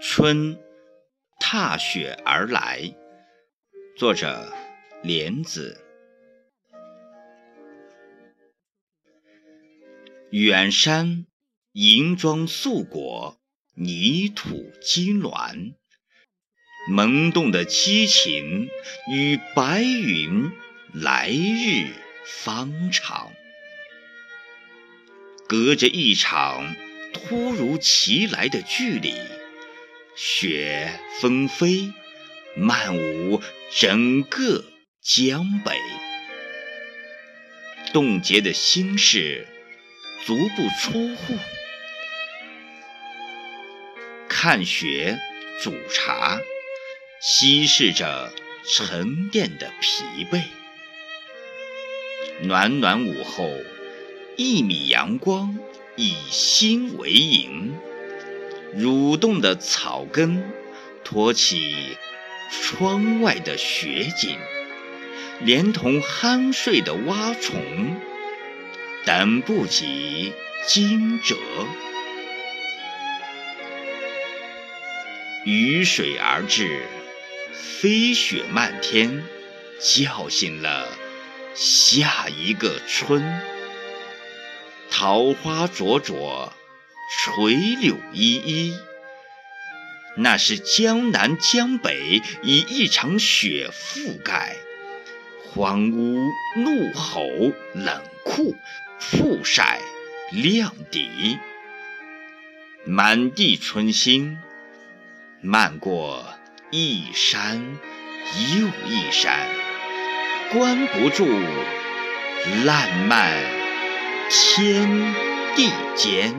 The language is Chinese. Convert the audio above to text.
春踏雪而来，作者莲子。远山银装素裹，泥土鸡卵，萌动的激情与白云来日方长。隔着一场突如其来的距离，雪纷飞，漫舞整个江北，冻结的心事。足不出户，看雪煮茶，稀释着沉淀的疲惫。暖暖午后，一米阳光，以心为营，蠕动的草根托起窗外的雪景，连同酣睡的蛙虫。等不及惊蛰，雨水而至，飞雪漫天，叫醒了下一个春。桃花灼灼，垂柳依依，那是江南江北以一场雪覆盖，荒芜、怒吼、冷酷。曝晒亮底，满地春心，漫过一山又一山，关不住烂漫天地间。